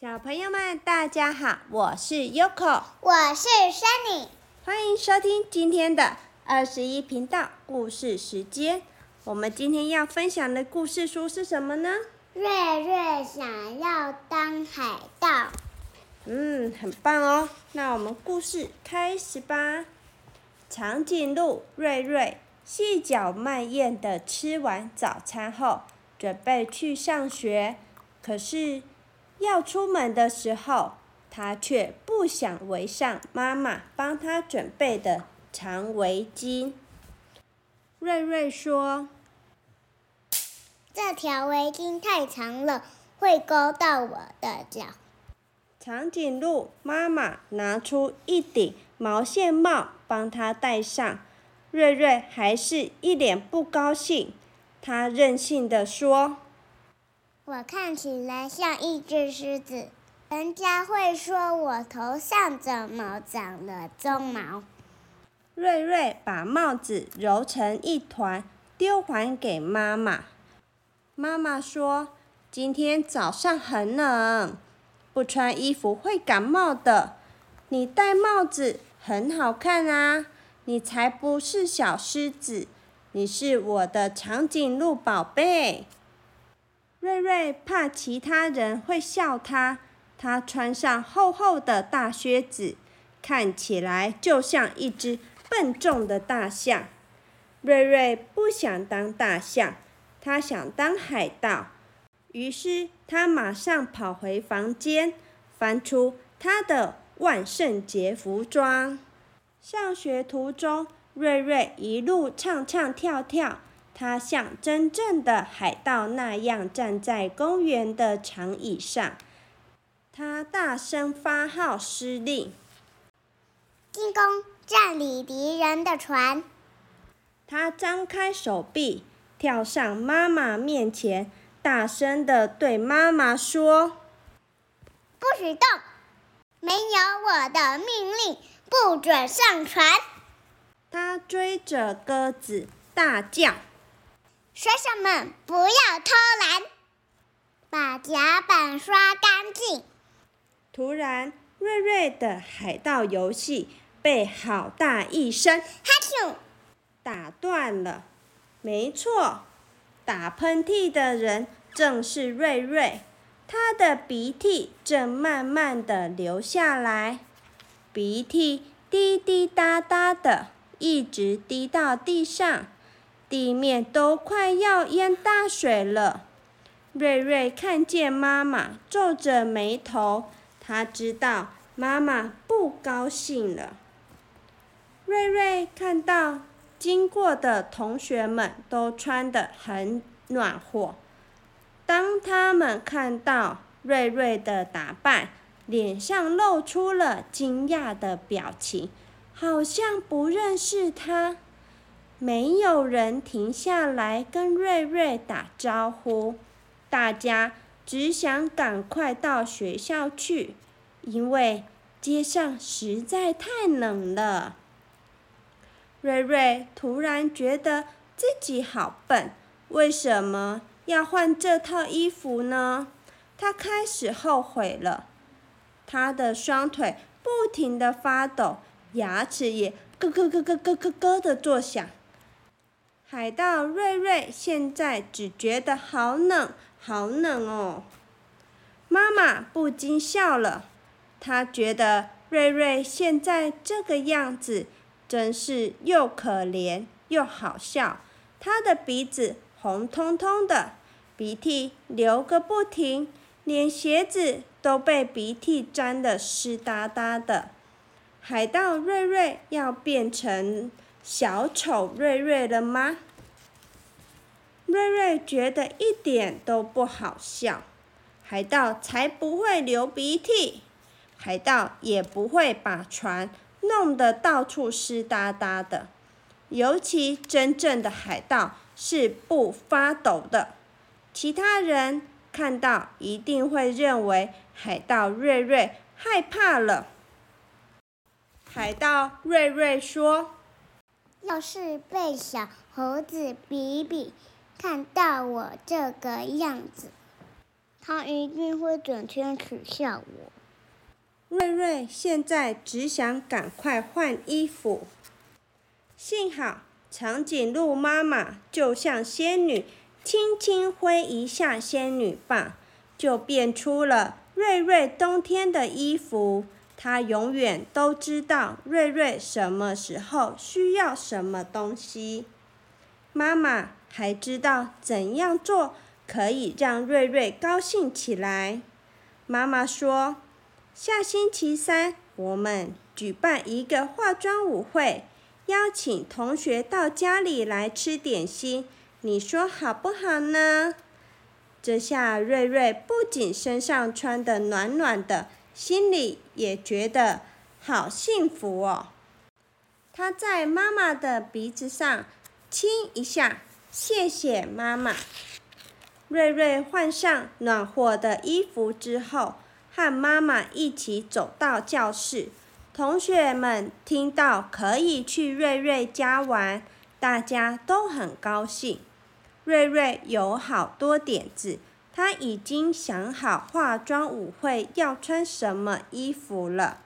小朋友们，大家好，我是 Yoko，我是 Sunny，欢迎收听今天的二十一频道故事时间。我们今天要分享的故事书是什么呢？瑞瑞想要当海盗。嗯，很棒哦。那我们故事开始吧。长颈鹿瑞瑞细嚼慢咽的吃完早餐后，准备去上学。可是要出门的时候，他却不想围上妈妈帮他准备的长围巾。瑞瑞说。这条围巾太长了，会勾到我的脚。长颈鹿妈妈拿出一顶毛线帽，帮他戴上。瑞瑞还是一脸不高兴，他任性的说：“我看起来像一只狮子，人家会说我头上怎么长了鬃毛。”瑞瑞把帽子揉成一团，丢还给妈妈。妈妈说：“今天早上很冷，不穿衣服会感冒的。你戴帽子很好看啊！你才不是小狮子，你是我的长颈鹿宝贝。”瑞瑞怕其他人会笑他，他穿上厚厚的大靴子，看起来就像一只笨重的大象。瑞瑞不想当大象。他想当海盗，于是他马上跑回房间，翻出他的万圣节服装。上学途中，瑞瑞一路唱唱跳跳，他像真正的海盗那样站在公园的长椅上。他大声发号施令：“进攻，占领敌人的船！”他张开手臂。跳上妈妈面前，大声的对妈妈说：“不许动！没有我的命令，不准上船。”他追着鸽子大叫：“水手们，不要偷懒，把甲板刷干净！”突然，瑞瑞的海盗游戏被好大一声“哈啾”打断了。没错，打喷嚏的人正是瑞瑞，他的鼻涕正慢慢的流下来，鼻涕滴滴答答的，一直滴到地上，地面都快要淹大水了。瑞瑞看见妈妈皱着眉头，他知道妈妈不高兴了。瑞瑞看到。经过的同学们都穿得很暖和。当他们看到瑞瑞的打扮，脸上露出了惊讶的表情，好像不认识他。没有人停下来跟瑞瑞打招呼，大家只想赶快到学校去，因为街上实在太冷了。瑞瑞突然觉得自己好笨，为什么要换这套衣服呢？他开始后悔了。他的双腿不停地发抖，牙齿也咯咯咯咯咯咯咯的作响。海盗瑞瑞现在只觉得好冷，好冷哦。妈妈不禁笑了，她觉得瑞瑞现在这个样子。真是又可怜又好笑，他的鼻子红彤彤的，鼻涕流个不停，连鞋子都被鼻涕沾得湿哒哒的。海盗瑞瑞要变成小丑瑞瑞了吗？瑞瑞觉得一点都不好笑，海盗才不会流鼻涕，海盗也不会把船。弄得到处湿哒哒的，尤其真正的海盗是不发抖的。其他人看到一定会认为海盗瑞瑞害怕了。海盗瑞瑞说：“要是被小猴子比比看到我这个样子，他一定会整天取笑我。瑞瑞现在只想赶快换衣服。幸好长颈鹿妈妈就像仙女，轻轻挥一下仙女棒，就变出了瑞瑞冬天的衣服。她永远都知道瑞瑞什么时候需要什么东西。妈妈还知道怎样做可以让瑞瑞高兴起来。妈妈说。下星期三，我们举办一个化妆舞会，邀请同学到家里来吃点心，你说好不好呢？这下瑞瑞不仅身上穿的暖暖的，心里也觉得好幸福哦。他在妈妈的鼻子上亲一下，谢谢妈妈。瑞瑞换上暖和的衣服之后。和妈妈一起走到教室，同学们听到可以去瑞瑞家玩，大家都很高兴。瑞瑞有好多点子，他已经想好化妆舞会要穿什么衣服了。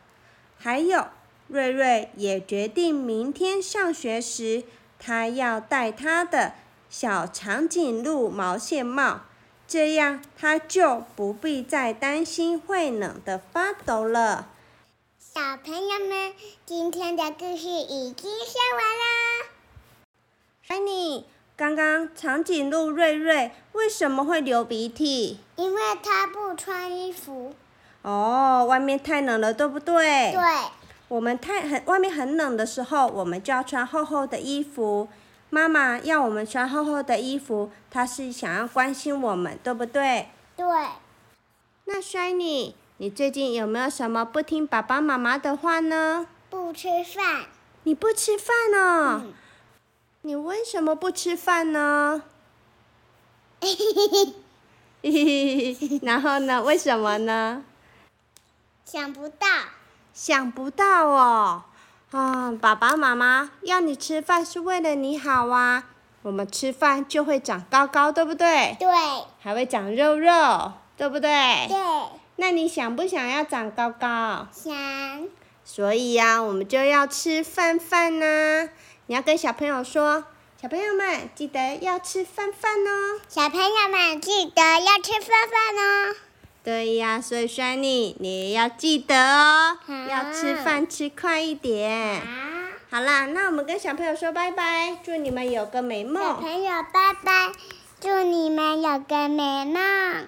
还有，瑞瑞也决定明天上学时，他要戴他的小长颈鹿毛线帽。这样他就不必再担心会冷得发抖了。小朋友们，今天的故事已经说完了。Fanny，刚刚长颈鹿瑞瑞为什么会流鼻涕？因为它不穿衣服。哦，外面太冷了，对不对？对。我们太很外面很冷的时候，我们就要穿厚厚的衣服。妈妈要我们穿厚厚的衣服，她是想要关心我们，对不对？对。那 Shiny，你最近有没有什么不听爸爸妈妈的话呢？不吃饭。你不吃饭哦？你为什么不吃饭呢？嘿嘿嘿嘿嘿然后呢？为什么呢？想不到。想不到哦。啊，爸爸妈妈要你吃饭是为了你好啊！我们吃饭就会长高高，对不对？对。还会长肉肉，对不对？对。那你想不想要长高高？想。所以呀，我们就要吃饭饭呢。你要跟小朋友说，小朋友们记得要吃饭饭哦。小朋友们记得要吃饭饭哦。对呀，所以 Shiny，你也要记得哦，要吃饭吃快一点。好啦，那我们跟小朋友说拜拜，祝你们有个美梦。小朋友拜拜，祝你们有个美梦。